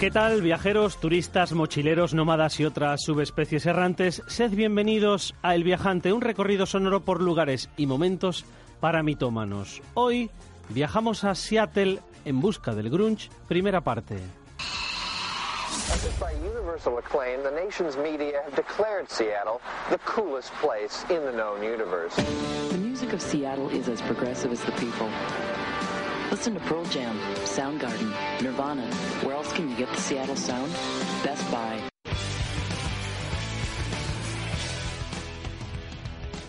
¿Qué tal, viajeros, turistas, mochileros, nómadas y otras subespecies errantes? Sed bienvenidos a El Viajante, un recorrido sonoro por lugares y momentos para mitómanos. Hoy viajamos a Seattle en busca del grunge, primera parte. By universal acclaim, the nation's media have declared Seattle the coolest place in the known universe. The music of Seattle is as progressive as the people. Listen to Pearl Jam, Soundgarden, Nirvana. Where else can you get the Seattle sound? Best Buy.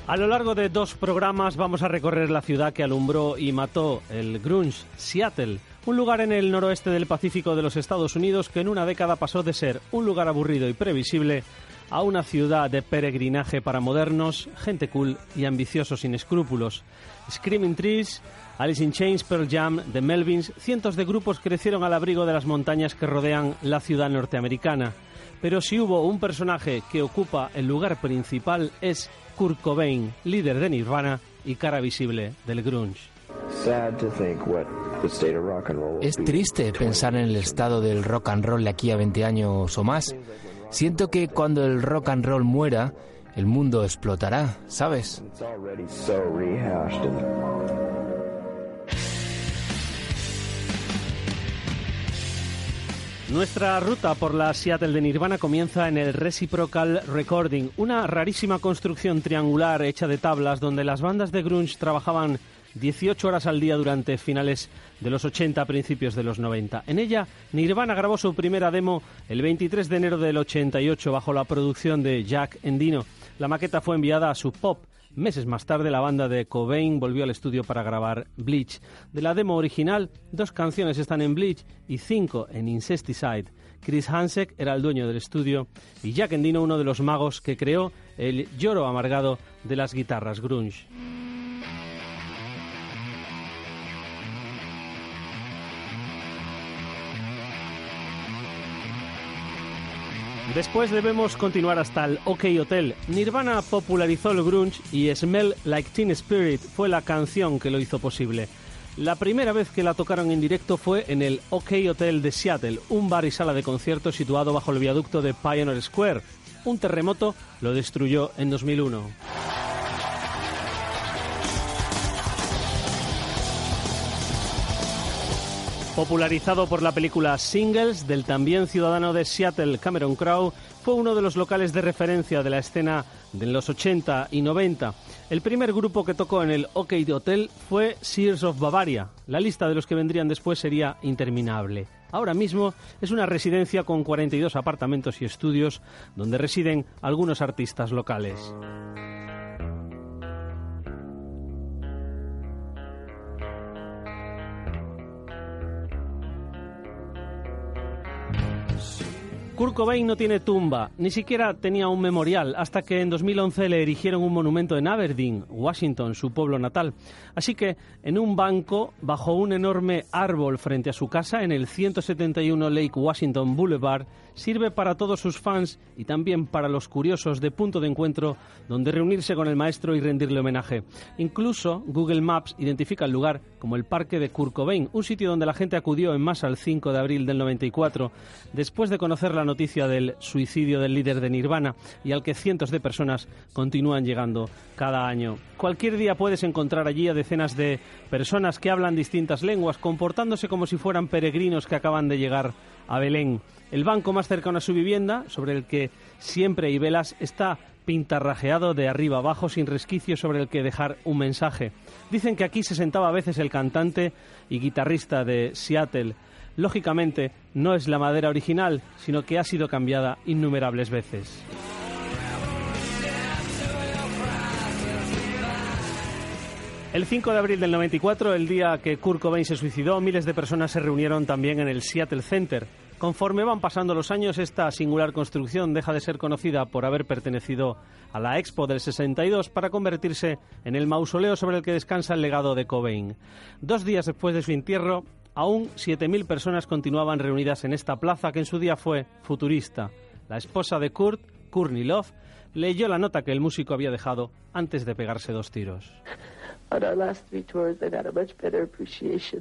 A lo largo de dos programas vamos a recorrer la ciudad que alumbró y mató el grunge, Seattle, un lugar en el noroeste del Pacífico de los Estados Unidos que en una década pasó de ser un lugar aburrido y previsible a una ciudad de peregrinaje para modernos, gente cool y ambiciosos sin escrúpulos. Screaming Trees, Alice in Chains, Pearl Jam, The Melvins, cientos de grupos crecieron al abrigo de las montañas que rodean la ciudad norteamericana. Pero si hubo un personaje que ocupa el lugar principal es Kurt Cobain, líder de Nirvana y cara visible del grunge. Es triste pensar en el estado del rock and roll de aquí a 20 años o más. Siento que cuando el rock and roll muera, el mundo explotará, ¿sabes? Nuestra ruta por la Seattle de Nirvana comienza en el Reciprocal Recording, una rarísima construcción triangular hecha de tablas donde las bandas de grunge trabajaban 18 horas al día durante finales de los 80 a principios de los 90. En ella, Nirvana grabó su primera demo el 23 de enero del 88 bajo la producción de Jack Endino. La maqueta fue enviada a Sub Pop. Meses más tarde, la banda de Cobain volvió al estudio para grabar Bleach. De la demo original, dos canciones están en Bleach y cinco en Incesticide. Chris Hansek era el dueño del estudio y Jack Endino uno de los magos que creó el lloro amargado de las guitarras grunge. Después debemos continuar hasta el OK Hotel. Nirvana popularizó el grunge y Smell Like Teen Spirit fue la canción que lo hizo posible. La primera vez que la tocaron en directo fue en el OK Hotel de Seattle, un bar y sala de conciertos situado bajo el viaducto de Pioneer Square. Un terremoto lo destruyó en 2001. Popularizado por la película Singles del también ciudadano de Seattle Cameron Crowe, fue uno de los locales de referencia de la escena de los 80 y 90. El primer grupo que tocó en el OK Hotel fue Sears of Bavaria. La lista de los que vendrían después sería interminable. Ahora mismo es una residencia con 42 apartamentos y estudios donde residen algunos artistas locales. Kurt Cobain no tiene tumba, ni siquiera tenía un memorial, hasta que en 2011 le erigieron un monumento en Aberdeen, Washington, su pueblo natal. Así que, en un banco, bajo un enorme árbol frente a su casa, en el 171 Lake Washington Boulevard, sirve para todos sus fans y también para los curiosos de punto de encuentro donde reunirse con el maestro y rendirle homenaje. Incluso Google Maps identifica el lugar como el Parque de Kurt Cobain, un sitio donde la gente acudió en masa el 5 de abril del 94, después de conocer la noticia del suicidio del líder de Nirvana y al que cientos de personas continúan llegando cada año. Cualquier día puedes encontrar allí a decenas de personas que hablan distintas lenguas, comportándose como si fueran peregrinos que acaban de llegar a Belén. El banco más cercano a su vivienda, sobre el que siempre hay velas, está pintarrajeado de arriba abajo sin resquicio sobre el que dejar un mensaje. Dicen que aquí se sentaba a veces el cantante y guitarrista de Seattle, lógicamente no es la madera original, sino que ha sido cambiada innumerables veces. El 5 de abril del 94, el día que Kurt Cobain se suicidó, miles de personas se reunieron también en el Seattle Center. Conforme van pasando los años, esta singular construcción deja de ser conocida por haber pertenecido a la Expo del 62 para convertirse en el mausoleo sobre el que descansa el legado de Cobain. Dos días después de su entierro, aún 7.000 personas continuaban reunidas en esta plaza que en su día fue futurista. La esposa de Kurt, Courtney Love, leyó la nota que el músico había dejado antes de pegarse dos tiros.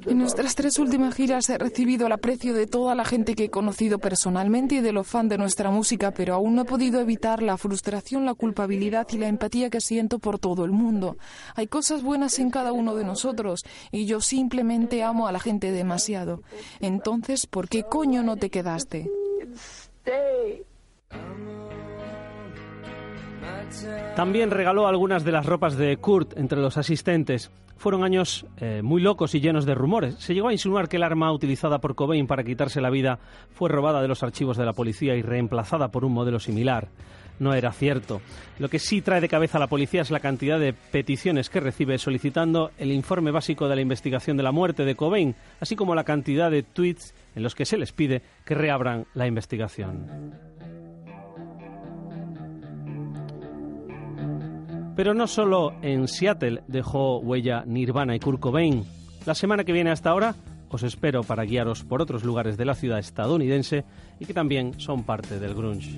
En nuestras tres últimas giras he recibido el aprecio de toda la gente que he conocido personalmente y de los fans de nuestra música, pero aún no he podido evitar la frustración, la culpabilidad y la empatía que siento por todo el mundo. Hay cosas buenas en cada uno de nosotros y yo simplemente amo a la gente demasiado. Entonces, ¿por qué coño no te quedaste? También regaló algunas de las ropas de Kurt entre los asistentes. Fueron años eh, muy locos y llenos de rumores. Se llegó a insinuar que el arma utilizada por Cobain para quitarse la vida fue robada de los archivos de la policía y reemplazada por un modelo similar. No era cierto. Lo que sí trae de cabeza a la policía es la cantidad de peticiones que recibe solicitando el informe básico de la investigación de la muerte de Cobain, así como la cantidad de tweets en los que se les pide que reabran la investigación. Pero no solo en Seattle dejó huella Nirvana y Kurt Cobain. La semana que viene hasta ahora os espero para guiaros por otros lugares de la ciudad estadounidense y que también son parte del grunge.